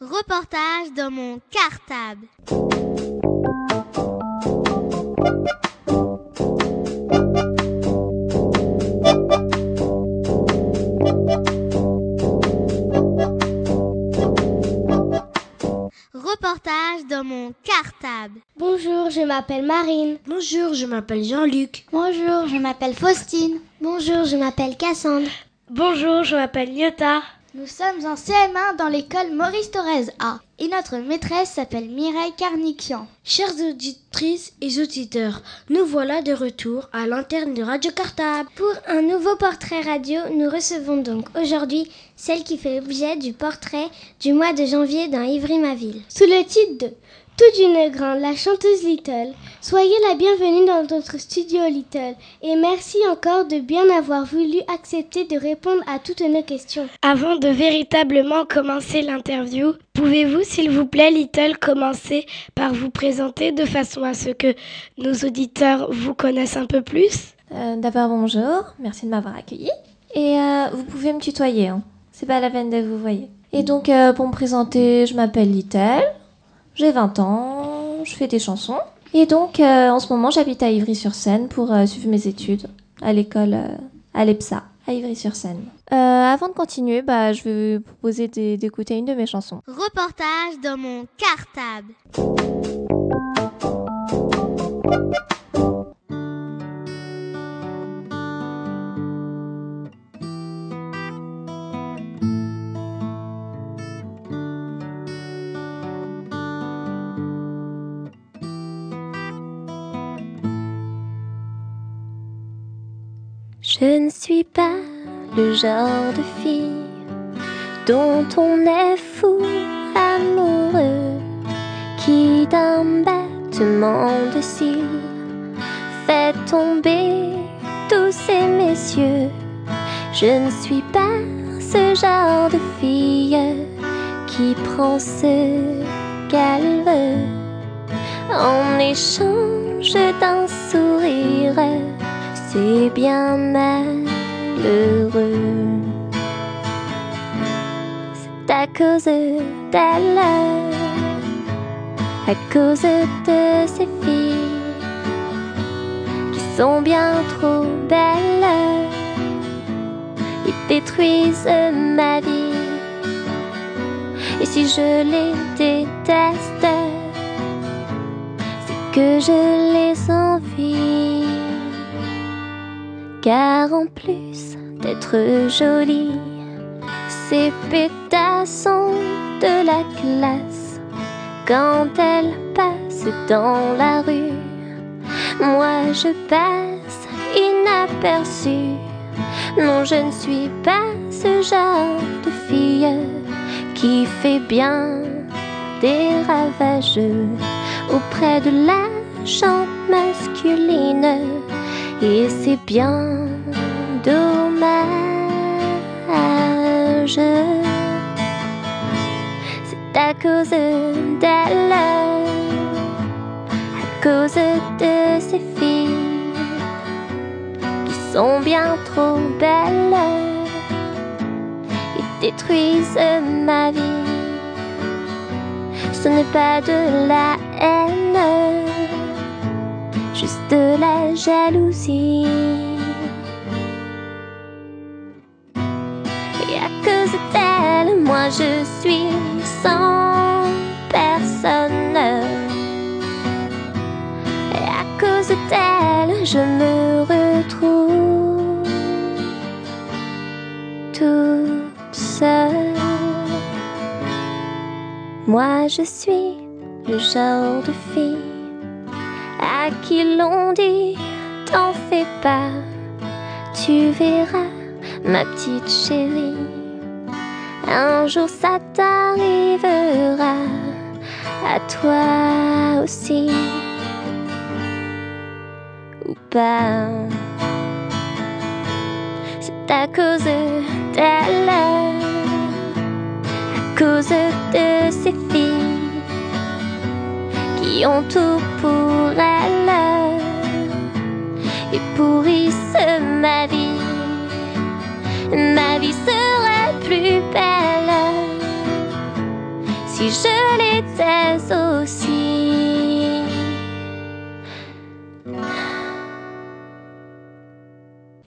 Reportage dans mon cartable. Reportage dans mon cartable. Bonjour, je m'appelle Marine. Bonjour, je m'appelle Jean-Luc. Bonjour, je m'appelle Faustine. Bonjour, je m'appelle Cassandre. Bonjour, je m'appelle Nyota. Nous sommes en CM1 dans l'école Maurice Thorez A et notre maîtresse s'appelle Mireille Carniquian. Chères auditrices et auditeurs, nous voilà de retour à l'antenne de Radio Cartable. Pour un nouveau portrait radio, nous recevons donc aujourd'hui celle qui fait l'objet du portrait du mois de janvier dans Ivry-ma-Ville. Sous le titre de tout d'une grande, la chanteuse Little. Soyez la bienvenue dans notre studio Little et merci encore de bien avoir voulu accepter de répondre à toutes nos questions. Avant de véritablement commencer l'interview, pouvez-vous s'il vous plaît Little commencer par vous présenter de façon à ce que nos auditeurs vous connaissent un peu plus? Euh, D'abord bonjour, merci de m'avoir accueilli et euh, vous pouvez me tutoyer, hein. c'est pas la peine de vous voyez. Et donc euh, pour me présenter, je m'appelle Little. J'ai 20 ans, je fais des chansons. Et donc, euh, en ce moment, j'habite à Ivry-sur-Seine pour euh, suivre mes études à l'école euh, à l'EPSA, à Ivry-sur-Seine. avant de continuer, bah, je vais vous proposer d'écouter une de mes chansons. Reportage dans mon cartable. Je ne suis pas le genre de fille dont on est fou amoureux, qui d'un battement de cils fait tomber tous ces messieurs. Je ne suis pas ce genre de fille qui prend ce qu'elle veut en échange d'un sourire c'est bien malheureux. C'est à cause d'elle, à cause de ces filles qui sont bien trop belles et détruisent ma vie. Et si je les déteste, c'est que je les envie car en plus d'être jolie, ces pétasses de la classe quand elles passent dans la rue. Moi je passe inaperçue. Non, je ne suis pas ce genre de fille qui fait bien des ravages auprès de la chante masculine et c'est bien dommage. C'est à cause d'elle, à cause de ces filles qui sont bien trop belles et détruisent ma vie. Ce n'est pas de la haine juste la jalousie. Et à cause d'elle, moi je suis sans personne. Et à cause d'elle, je me retrouve toute seule. Moi je suis le genre de fille à qui l'on dit t'en fais pas, tu verras ma petite chérie, un jour ça t'arrivera. À toi aussi. Ou pas. C'est à cause d'elle, à cause de ces filles ont tout pour elle et pourrissent ma vie. Ma vie serait plus belle si je l'étais aussi.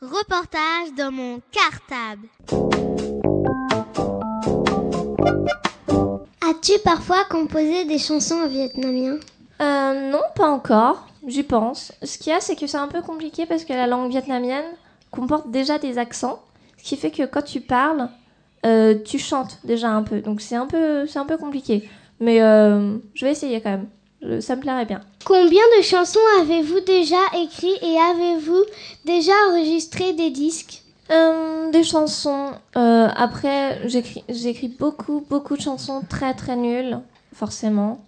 Reportage dans mon cartable. As-tu parfois composé des chansons en vietnamien? Euh, non, pas encore. J'y pense. Ce qu'il y a, c'est que c'est un peu compliqué parce que la langue vietnamienne comporte déjà des accents, ce qui fait que quand tu parles, euh, tu chantes déjà un peu. Donc c'est un peu, c'est un peu compliqué. Mais euh, je vais essayer quand même. Ça me plairait bien. Combien de chansons avez-vous déjà écrit et avez-vous déjà enregistré des disques? Euh, chansons. Euh, après, j'écris, beaucoup, beaucoup de chansons très, très nulles, forcément.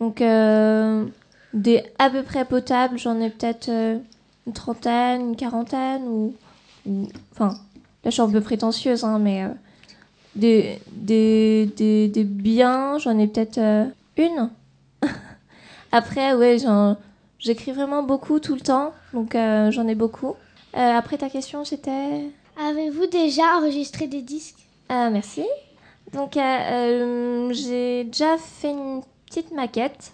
Donc, euh, des à peu près potables, j'en ai peut-être euh, une trentaine, une quarantaine, ou. Enfin, là, je suis un peu prétentieuse, hein, mais. des, des, des, des biens, j'en ai peut-être une. après, ouais, j'écris vraiment beaucoup tout le temps, donc j'en ai beaucoup. Après, ta question, c'était? Avez-vous déjà enregistré des disques? Ah, merci. Donc, euh, euh, j'ai déjà fait une petite maquette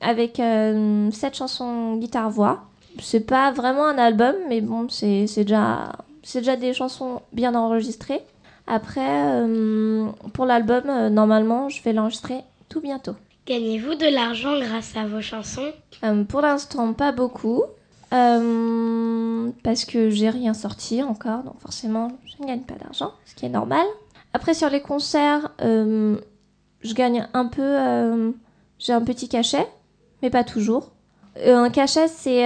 avec euh, sept chansons guitare-voix. C'est pas vraiment un album, mais bon, c'est déjà, déjà des chansons bien enregistrées. Après, euh, pour l'album, euh, normalement, je vais l'enregistrer tout bientôt. Gagnez-vous de l'argent grâce à vos chansons? Euh, pour l'instant, pas beaucoup. Euh, parce que j'ai rien sorti encore, donc forcément, je ne gagne pas d'argent, ce qui est normal. Après, sur les concerts, euh, je gagne un peu. euh, j'ai un petit cachet, mais pas toujours. Un cachet, c'est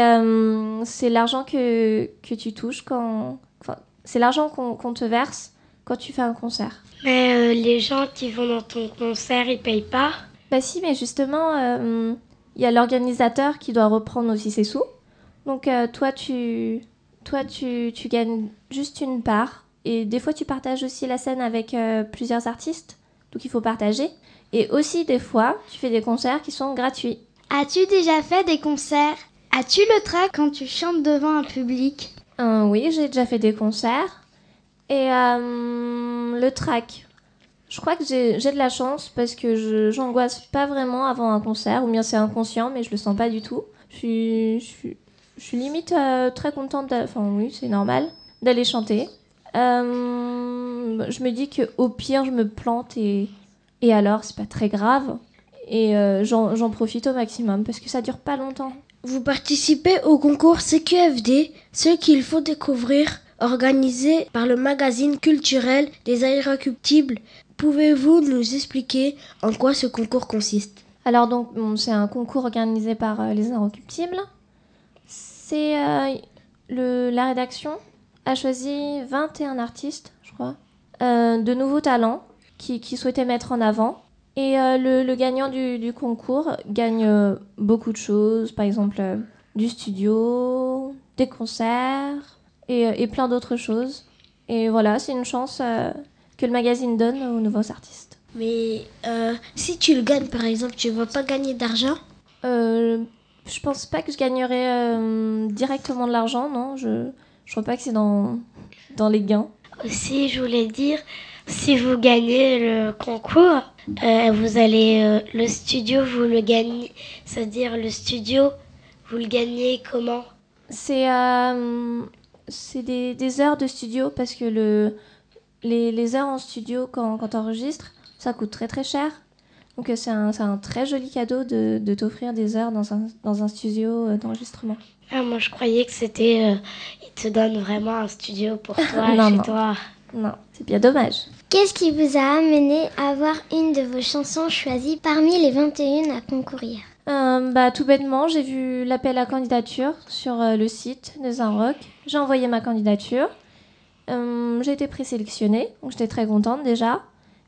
c'est l'argent que, que tu touches quand. Enfin, c'est l'argent qu'on te verse quand tu fais un concert. Mais les gens qui vont dans ton concert, ils payent pas? Bah si, mais justement, il y a l'organisateur qui doit reprendre aussi ses sous. Donc euh, toi, tu, toi tu, tu gagnes juste une part. Et des fois, tu partages aussi la scène avec euh, plusieurs artistes. Donc il faut partager. Et aussi, des fois, tu fais des concerts qui sont gratuits. As-tu déjà fait des concerts? As-tu le trac quand tu chantes devant un public? Euh, oui, j'ai déjà fait des concerts. Et le track. Je crois que j'ai j'ai de la chance parce que je j'angoisse pas vraiment avant un concert, ou bien c'est inconscient, mais je le sens pas du tout. Je suis, je suis, je suis limite euh, très contente, enfin oui, c'est normal, d'aller chanter. Euh, je me dis que au pire, je me plante et, et alors, c'est pas très grave. Et euh, j'en profite au maximum parce que ça dure pas longtemps. Vous participez au concours CQFD, ce qu'il faut découvrir, organisé par le magazine culturel des Irrecuptibles. Pouvez-vous nous expliquer en quoi ce concours consiste? Alors donc bon, c'est un concours organisé par euh, les Inrecuptibles. C'est euh, la rédaction a choisi 21 artistes, je crois, euh, de nouveaux talents qui, qui souhaitaient mettre en avant. Et euh, le, le gagnant du, du concours gagne euh, beaucoup de choses, par exemple du studio, des concerts et, et plein d'autres choses. Et voilà, c'est une chance que le magazine donne aux nouveaux artistes. Mais si tu le gagnes par exemple, tu vas pas gagner d'argent? Euh, je pense pas que je gagnerai euh, directement de l'argent, non. Je, je crois pas que c'est dans, dans les gains. Aussi, je voulais dire, si vous gagnez le concours, euh, vous allez euh, le studio, vous le gagnez, c'est-à-dire le studio, vous le gagnez comment? C'est euh, c'est des, des heures de studio parce que le, les, les heures en studio quand, quand tu enregistres, ça coûte très très cher. Donc c'est un, c'est un très joli cadeau de, de t'offrir des heures dans un, dans un studio euh, d'enregistrement. ah, Moi, je croyais que c'était, euh, ils te donnent vraiment un studio pour toi, Non, chez non. toi. Non, c'est bien dommage. Qu'est-ce qui vous a amené à avoir une de vos chansons choisies parmi les 21 à concourir? Euh, bah, tout bêtement, j'ai vu l'appel à candidature sur euh, le site de Zinrock. J'ai envoyé ma candidature. Euh, j'ai été présélectionnée, donc j'étais très contente déjà.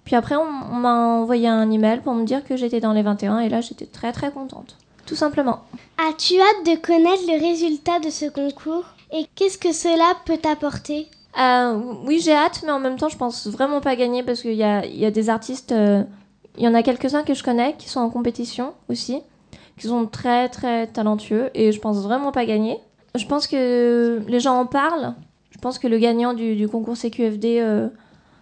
Puis après, on, on m'a envoyé un email pour me dire que j'étais dans les 21 et là, j'étais très très contente. Tout simplement. As-tu hâte de connaître le résultat de ce concours Et qu'est-ce que cela peut t'apporter? Euh, oui, j'ai hâte, mais en même temps, je pense vraiment pas gagner parce qu'il y a, y a des artistes. euh, il y en a quelques-uns que je connais qui sont en compétition aussi, qui sont très très talentueux et je pense vraiment pas gagner. Je pense que les gens en parlent. Je pense que le gagnant du, du concours CQFD, euh,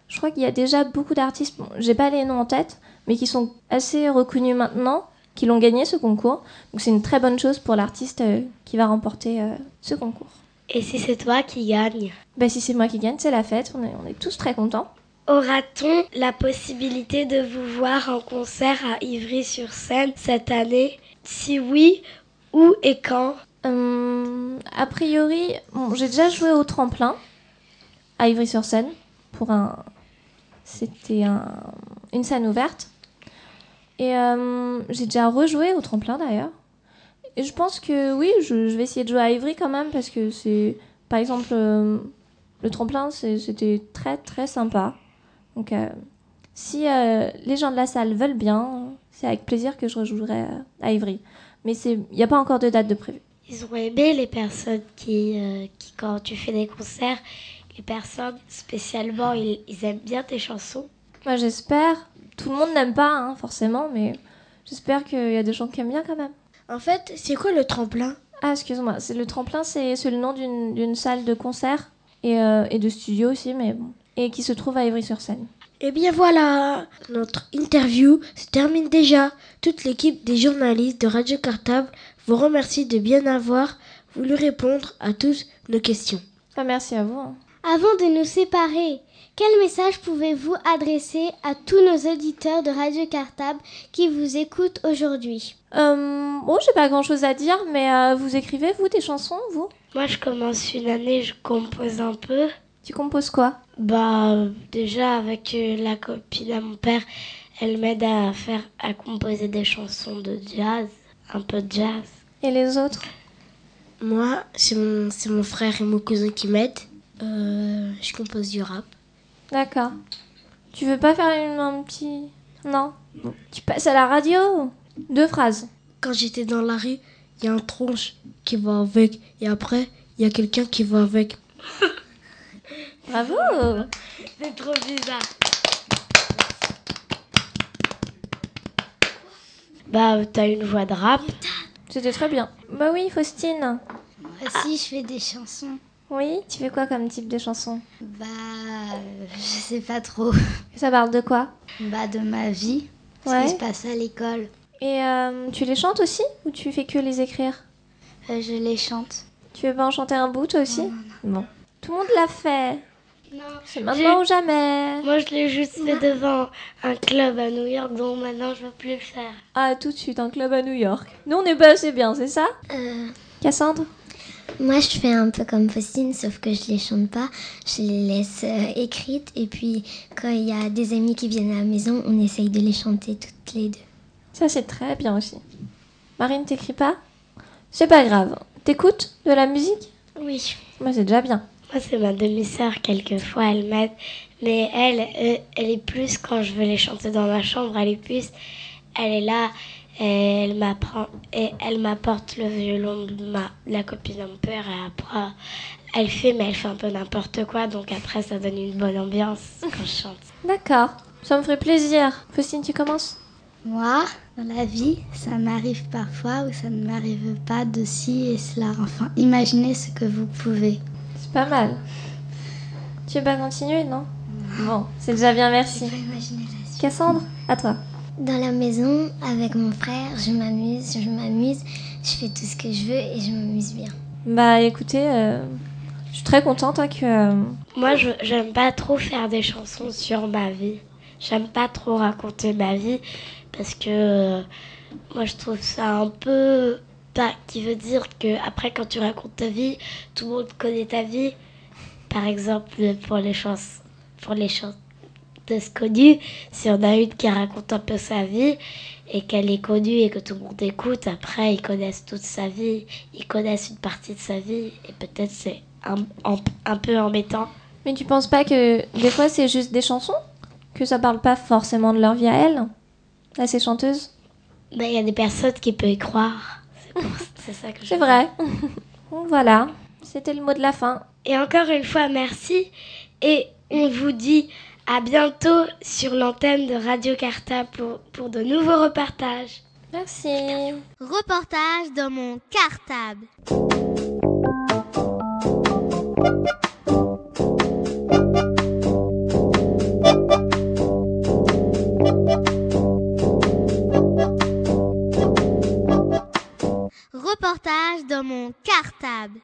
je crois qu'il y a déjà beaucoup d'artistes. Bon, j'ai pas les noms en tête, mais qui sont assez reconnus maintenant, qui l'ont gagné ce concours. Donc c'est une très bonne chose pour l'artiste euh, qui va remporter euh, ce concours. Et si c'est toi qui gagne Ben si c'est moi qui gagne, c'est la fête, on est, on est tous très contents. Aura-t-on la possibilité de vous voir en concert à Ivry-sur-Seine cette année? Si oui, où et quand? Euh, a priori, bon, j'ai déjà joué au tremplin à Ivry-sur-Seine pour un. C'était un, une scène ouverte. Et euh, j'ai déjà rejoué au tremplin d'ailleurs. Et je pense que oui, je, vais essayer de jouer à Ivry quand même parce que c'est. Par exemple, euh, le tremplin, c'était très très sympa. Donc, euh, si les gens de la salle veulent bien, c'est avec plaisir que je rejouerai à Ivry. Mais il n'y a pas encore de date de prévu. Ils ont aimé les personnes qui, qui, quand tu fais des concerts, les personnes spécialement, ils, ils aiment bien tes chansons. Moi, j'espère. Tout le monde n'aime pas, hein, forcément, mais j'espère qu'il y a des gens qui aiment bien quand même. En fait, c'est quoi le tremplin? Ah, excuse-moi, c'est le tremplin, c'est le nom d'une salle de concert et, euh, et de studio aussi, mais bon. Et qui se trouve à Ivry-sur-Seine. Eh bien voilà, notre interview se termine déjà. Toute l'équipe des journalistes de Radio Cartable vous remercie de bien avoir voulu répondre à toutes nos questions. Ah, merci à vous. Avant de nous séparer, quel message pouvez-vous adresser à tous nos auditeurs de Radio Cartable qui vous écoutent aujourd'hui Euh, bon, j'ai pas grand-chose à dire, mais euh, vous écrivez, vous, des chansons, vous? Moi, je commence une année, je compose un peu. Tu composes quoi? Bah, euh, déjà, avec euh, la copine à mon père, elle m'aide à faire, à composer des chansons de jazz, un peu de jazz. Et les autres? Moi, c'est mon, c'est mon frère et mon cousin qui m'aident. Euh, je compose du rap. D'accord. Tu veux pas faire une, un petit... Non? Bon, Tu passes à la radio? Deux phrases. Quand j'étais dans la rue, il y a un tronche qui va avec. Et après, il y a quelqu'un qui va avec. Bravo C'est trop bizarre. Bah, t'as une voix de rap. C'était très bien. Bah oui, Faustine. Moi aussi, je fais des chansons. Oui, tu fais quoi comme type de chanson? Bah, euh, je sais pas trop. Ça parle de quoi? Bah, de ma vie. Ce Ouais. qui se passe à l'école. Et euh, tu les chantes aussi ou tu fais que les écrire? Euh, je les chante. Tu veux pas en chanter un bout toi aussi? Bon. Tout le monde l'a fait. Non. C'est maintenant ou jamais. Moi, je l'ai juste fait devant un club à New York, donc maintenant, je veux plus le faire. Ah, tout de suite, un club à New York. Nous, on n'est pas assez bien, c'est ça? Euh, Cassandre? Moi, je fais un peu comme Faustine, sauf que je les chante pas. Je les laisse euh, écrites. Et puis, quand il y a des amis qui viennent à la maison, on essaye de les chanter toutes les deux. Ça, c'est très bien aussi. Marine, t'écris pas? C'est pas grave. T'écoutes de la musique? Oui. Moi, c'est déjà bien. Moi, c'est ma demi-sœur, quelquefois, elle m'aide. Mais elle, euh, elle est plus, quand je veux les chanter dans ma chambre, elle est plus, elle est là, et elle m'apprend, et elle m'apporte le violon de ma, la copine de mon père, et après, elle fait, mais elle fait un peu n'importe quoi, donc après, ça donne une bonne ambiance quand je chante. D'accord. Ça me ferait plaisir. Faustine, tu commences? Moi, dans la vie, ça m'arrive parfois ou ça ne m'arrive pas de ci et cela. Enfin, imaginez ce que vous pouvez. C'est pas mal. Tu veux pas continuer, non? Bon, c'est déjà bien, merci. Imaginez la suite. Cassandre, à toi. Dans la maison, avec mon frère, je m'amuse, je m'amuse, je fais tout ce que je veux et je m'amuse bien. Bah écoutez, euh, je suis très contente hein, que... euh, Moi, j'aime pas trop faire des chansons sur ma vie. J'aime pas trop raconter ma vie parce que euh, moi, je trouve ça un peu pas qui veut dire que après quand tu racontes ta vie, tout le monde connaît ta vie. Par exemple, pour les chansons, pour les chanteuses connues, si on a une qui raconte un peu sa vie et qu'elle est connue et que tout le monde écoute, après ils connaissent toute sa vie, ils connaissent une partie de sa vie et peut-être c'est un, un- un peu embêtant. Mais tu penses pas que des fois c'est juste des chansons? Que ça parle pas forcément de leur vie à elles À ces chanteuses? Ben, il y a des personnes qui peuvent y croire. C'est ça que je C'est vrai. Voilà, c'était le mot de la fin. Et encore une fois, merci. Et on vous dit à bientôt sur l'antenne de Radio Carta pour, pour de nouveaux reportages. Merci. Reportage dans mon cartable. Reportage dans mon cartable.